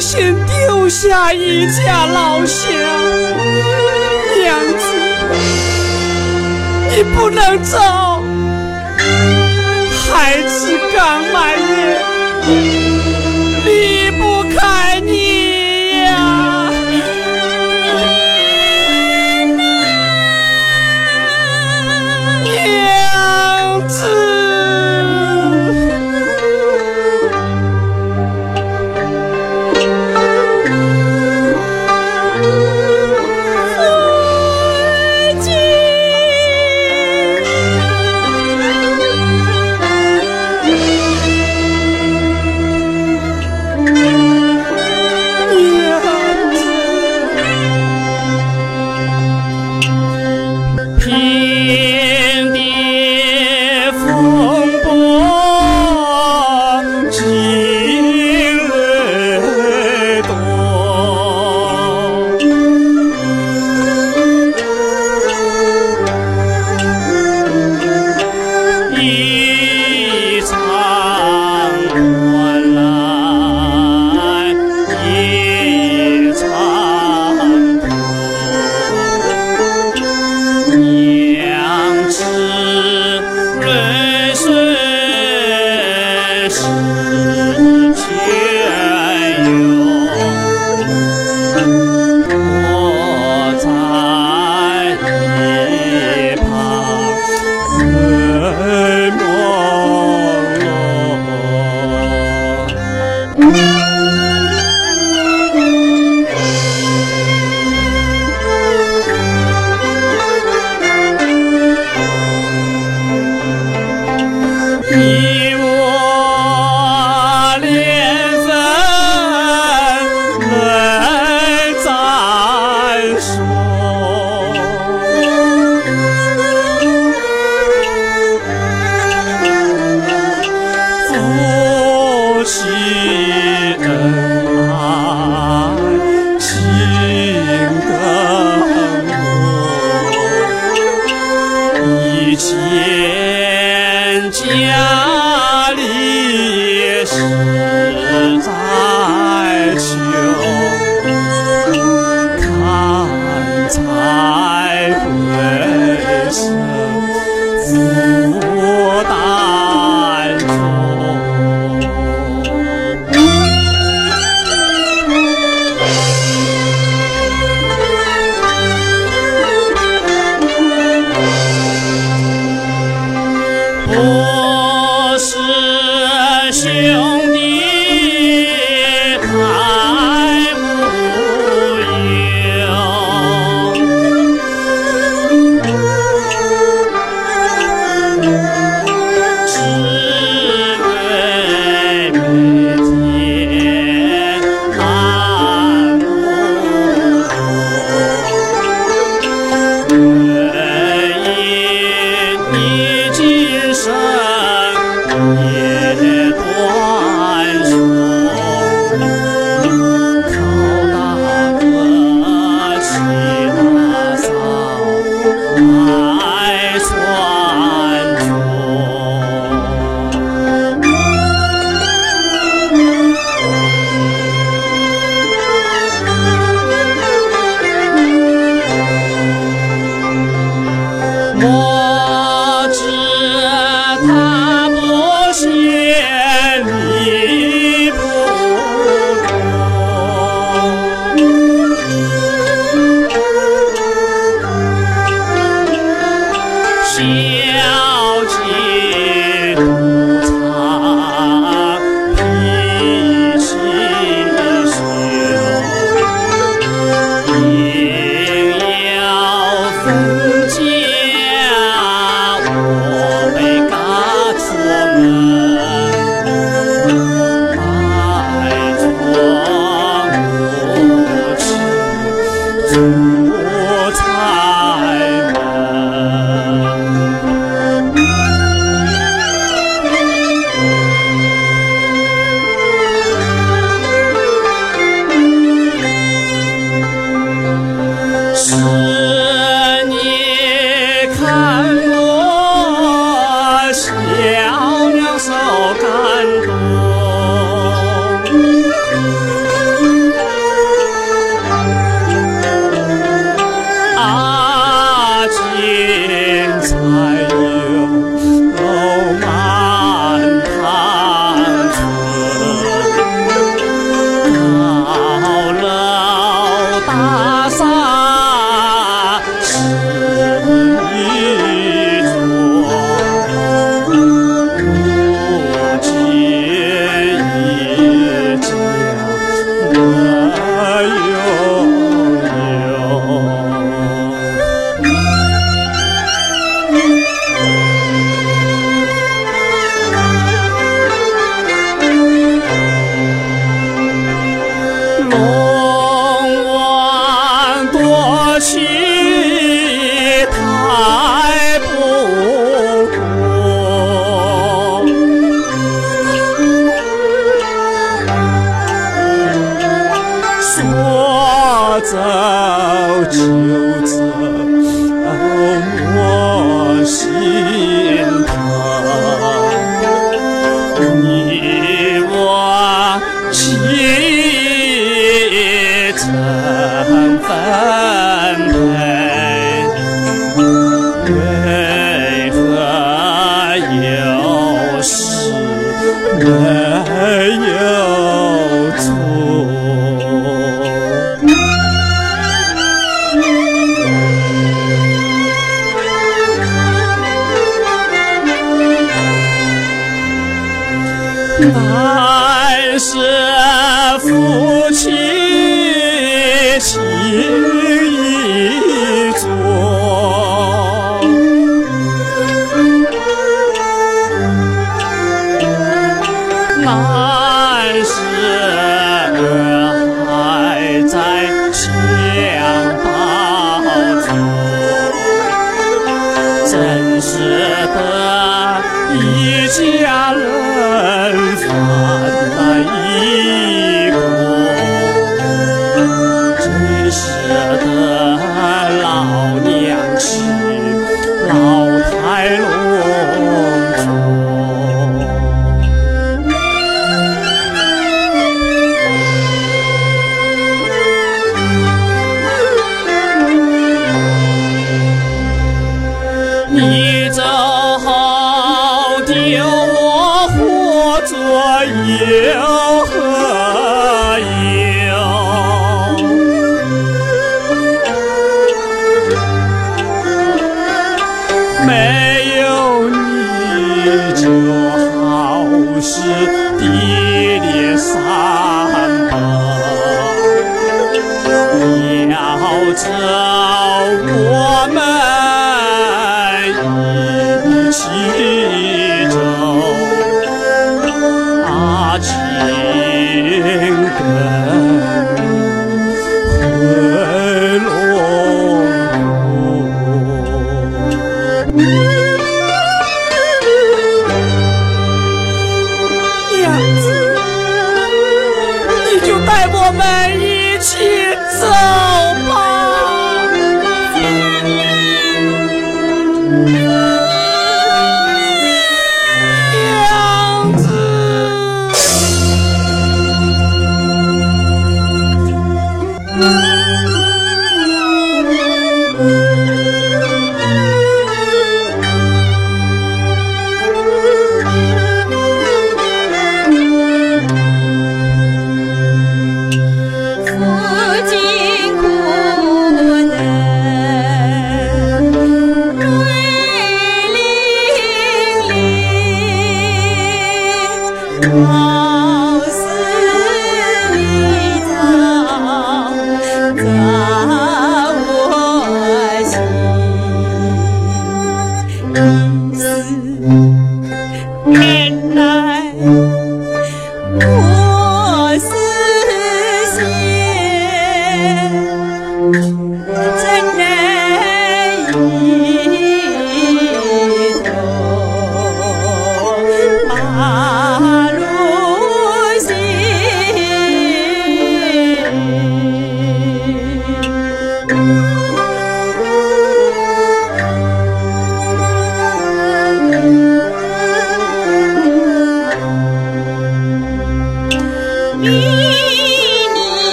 先丢下一家老小，娘子，你不能走，孩子刚满月，离不开。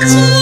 Cool.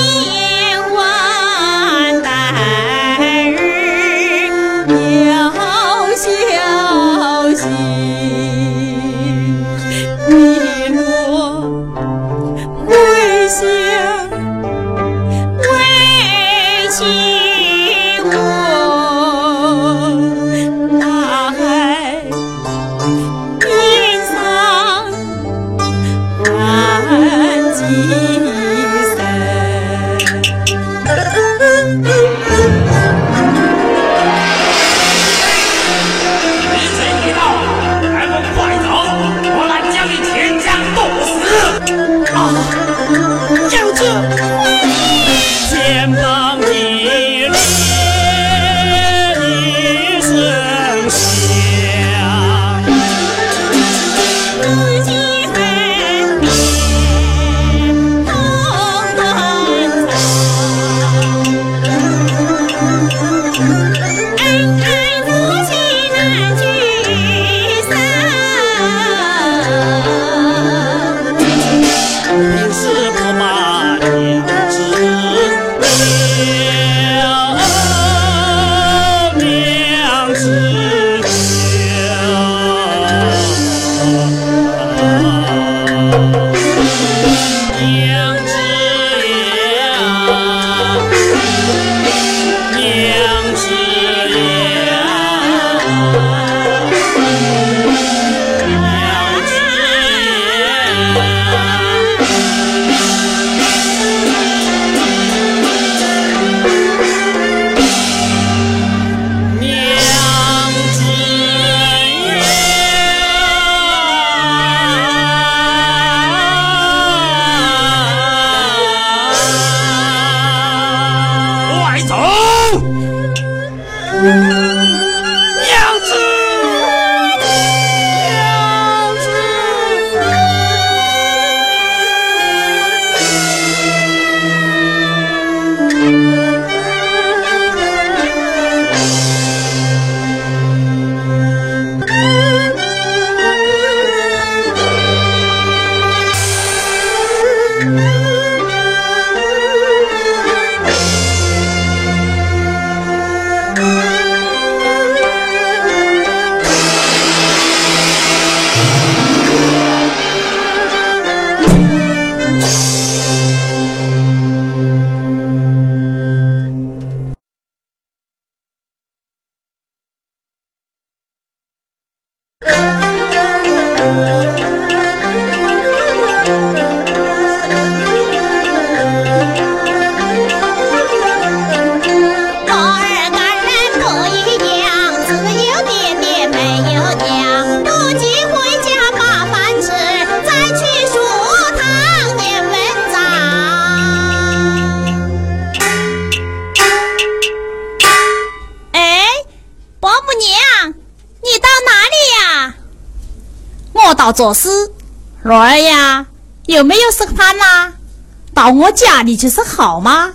我家里去是好吗？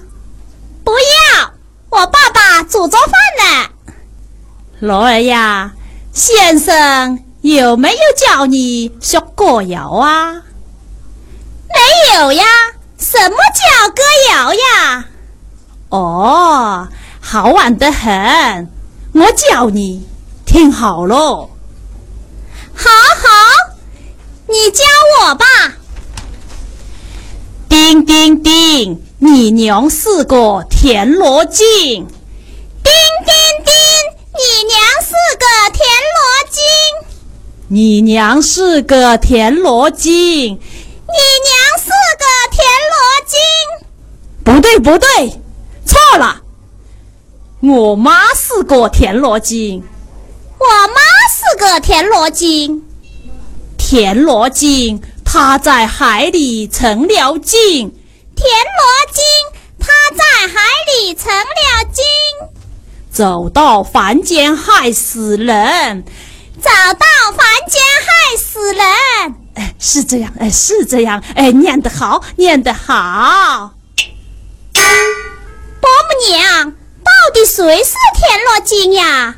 不要，我爸爸煮着饭呢。罗儿呀，先生有没有教你学歌谣啊？没有呀，什么叫歌谣呀？哦，好玩得很，我教你，听好喽。好好。你教我吧。叮叮叮，你娘是个田螺精。叮叮叮，你娘是个田螺精。你娘是个田螺精。你娘是个田螺精。不对不对，错了。我妈是个田螺精。我妈是个田螺精。田螺精，他在海里成了精。田螺精，他在海里成了精。走到凡间害死人，走到凡间害死人。哎，是这样，哎，是这样，哎，念得好，念得好。伯母娘，到底谁是田螺精呀？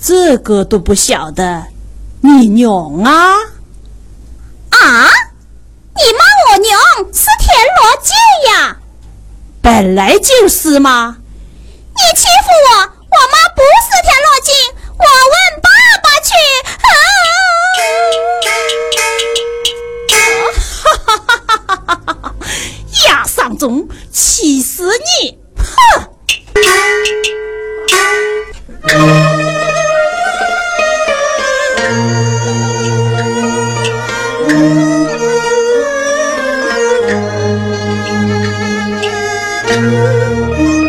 这个都不晓得。你娘啊！啊！你骂我娘是田螺精呀？本来就是嘛！你欺负我，我妈不是田螺精，我问爸爸去！哈哈哈哈哈哈！亚尚忠，气死你！哼！你在路。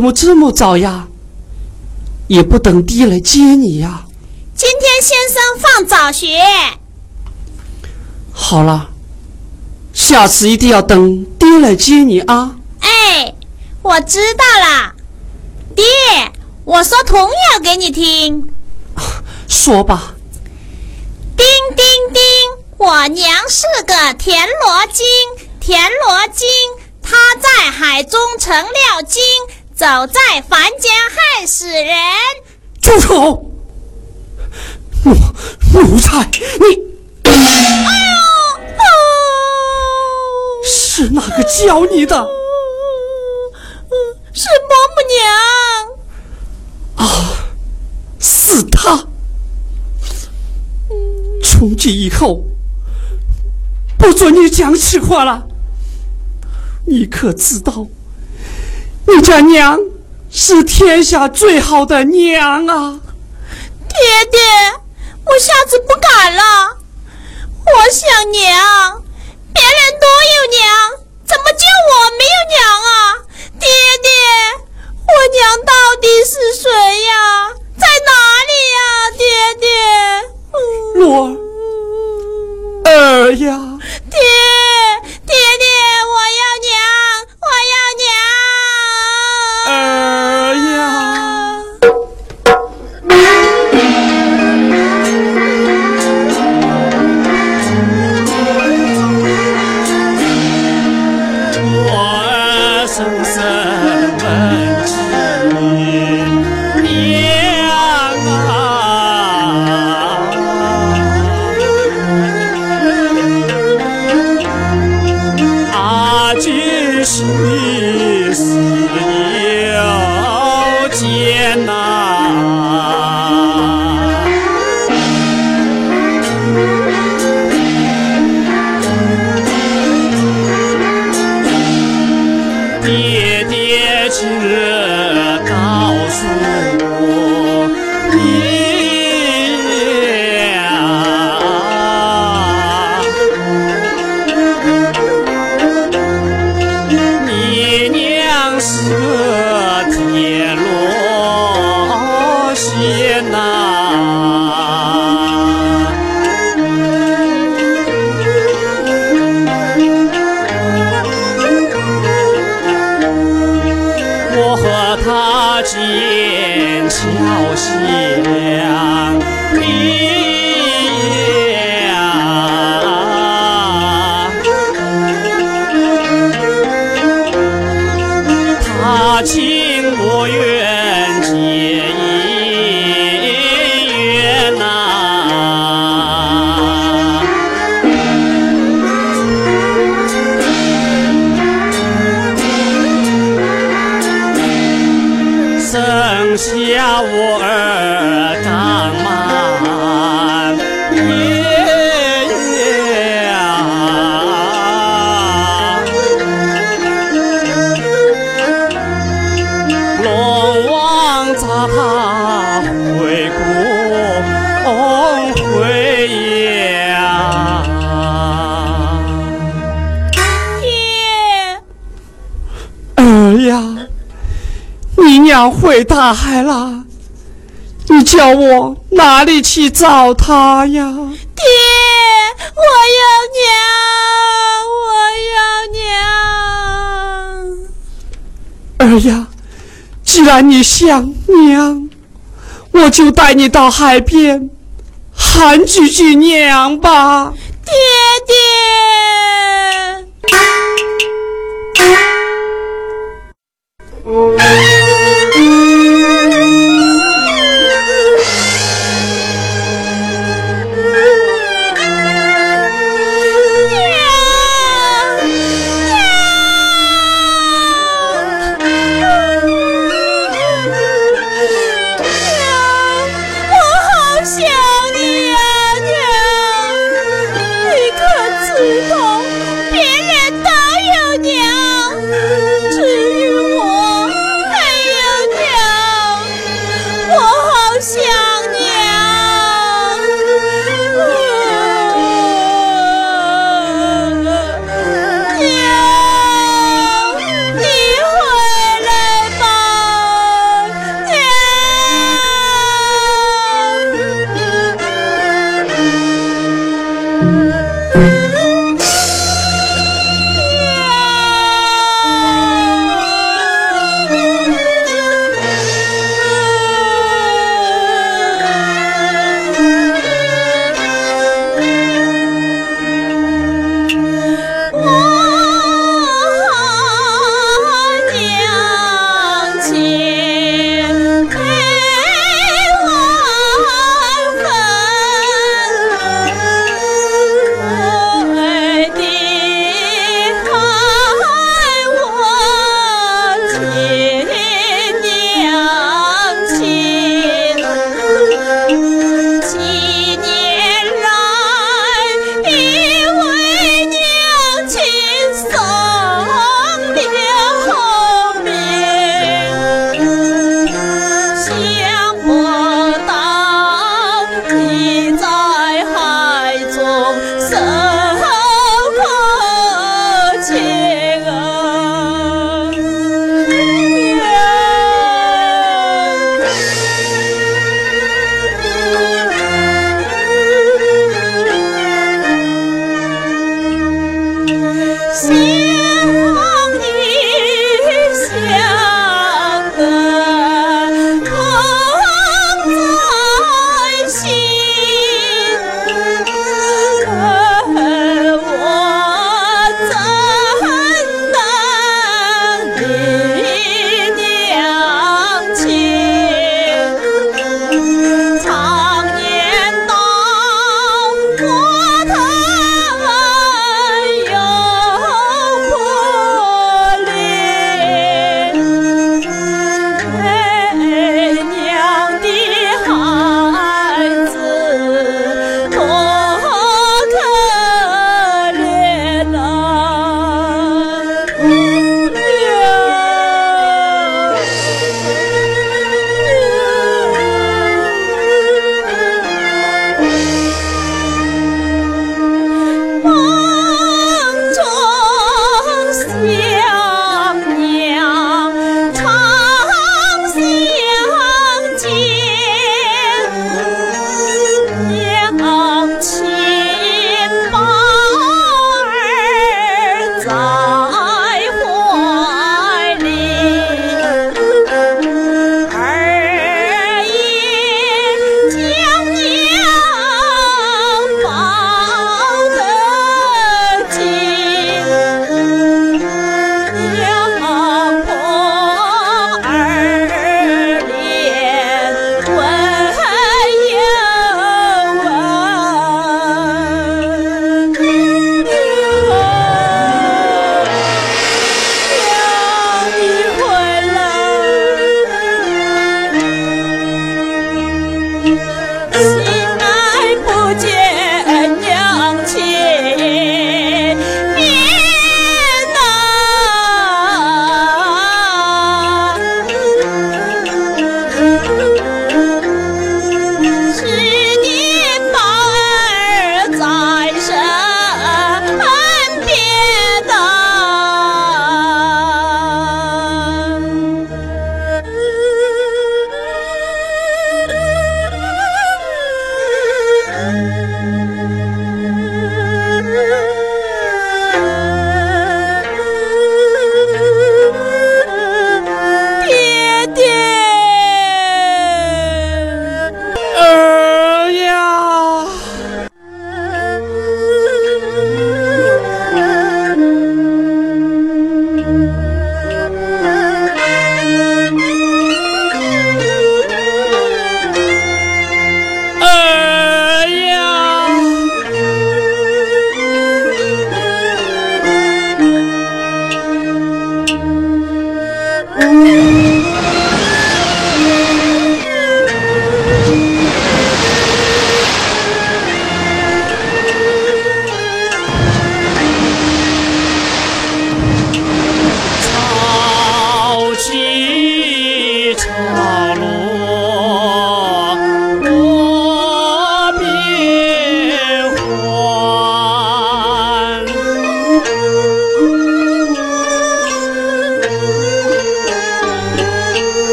怎么这么早呀？也不等爹来接你呀？今天先生放早学。好了，下次一定要等爹来接你啊！哎，我知道了，爹，我说童谣给你听。说吧。叮叮叮，我娘是个田螺精，田螺精。她在海中成了精，走在凡间害死人。住口！奴奴才，你！哎呦！是哪个教你的？是伯母娘。啊，是他。从今以后，不准你讲气话了。你可知道，你家娘是天下最好的娘啊！爹爹，我下次不敢了。我想娘，别人都有娘，怎么就我没有娘啊？爹爹，我娘到底是谁呀？在哪里呀？爹爹，我儿呀，爹爹爹。回大海了，你叫我哪里去找他呀？爹，我要娘，我要娘。儿呀，既然你想娘，我就带你到海边喊几句娘吧。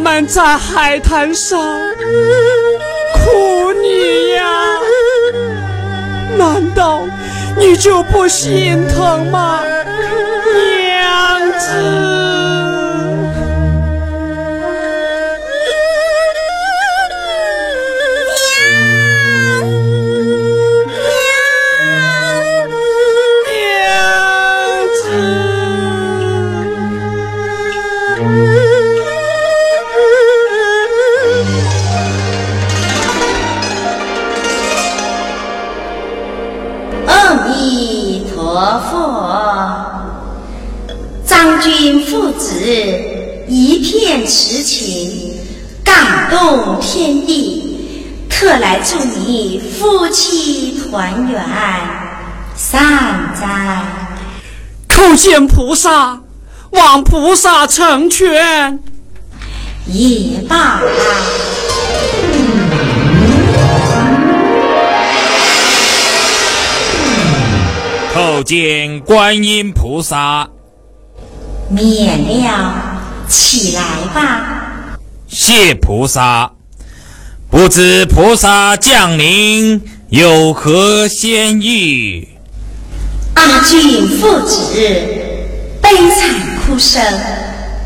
们在海滩上哭你呀，难道你就不心疼吗，君父子一片痴情，感动天地，特来祝你夫妻团圆，善哉！叩见菩萨，望菩萨成全。也罢。叩见观音菩萨。免了，起来吧。谢菩萨，不知菩萨降临有何仙意？阿俊父子悲惨哭声，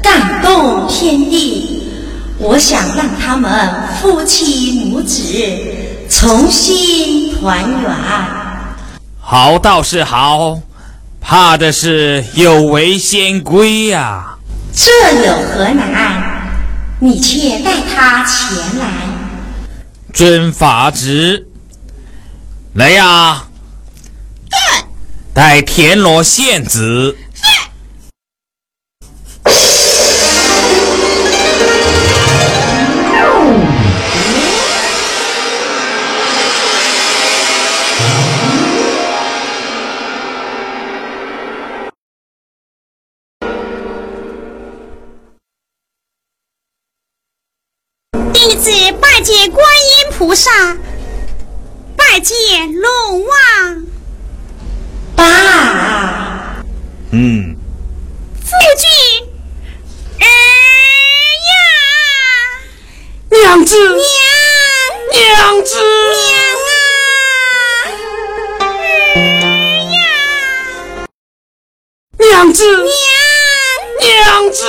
感动天地。我想让他们夫妻母子重新团圆。好倒是好。怕的是有违仙规呀！这有何难？你且带他前来。遵法旨。来呀！带田螺献子。见龙王。爸，嗯，夫君，儿呀，娘子，娘，娘子，娘啊，儿呀，娘子，娘，娘子。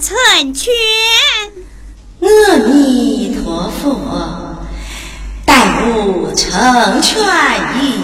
成全，阿弥陀佛，待吾成全于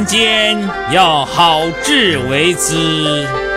人间要好自为之。